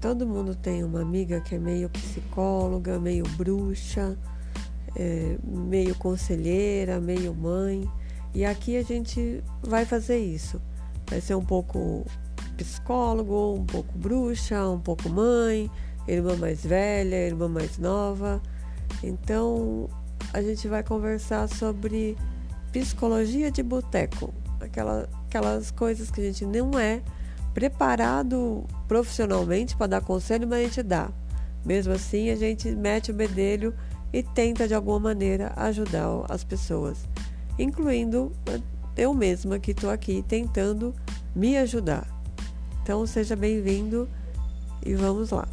todo mundo tem uma amiga que é meio psicóloga, meio bruxa, é, meio conselheira, meio mãe. E aqui a gente vai fazer isso. Vai ser um pouco psicólogo, um pouco bruxa, um pouco mãe, irmã mais velha, irmã mais nova. Então a gente vai conversar sobre psicologia de boteco, aquela, aquelas coisas que a gente não é preparado profissionalmente para dar conselho, mas a gente dá. Mesmo assim, a gente mete o bedelho e tenta de alguma maneira ajudar as pessoas, incluindo eu mesma que estou aqui tentando me ajudar. Então seja bem-vindo e vamos lá.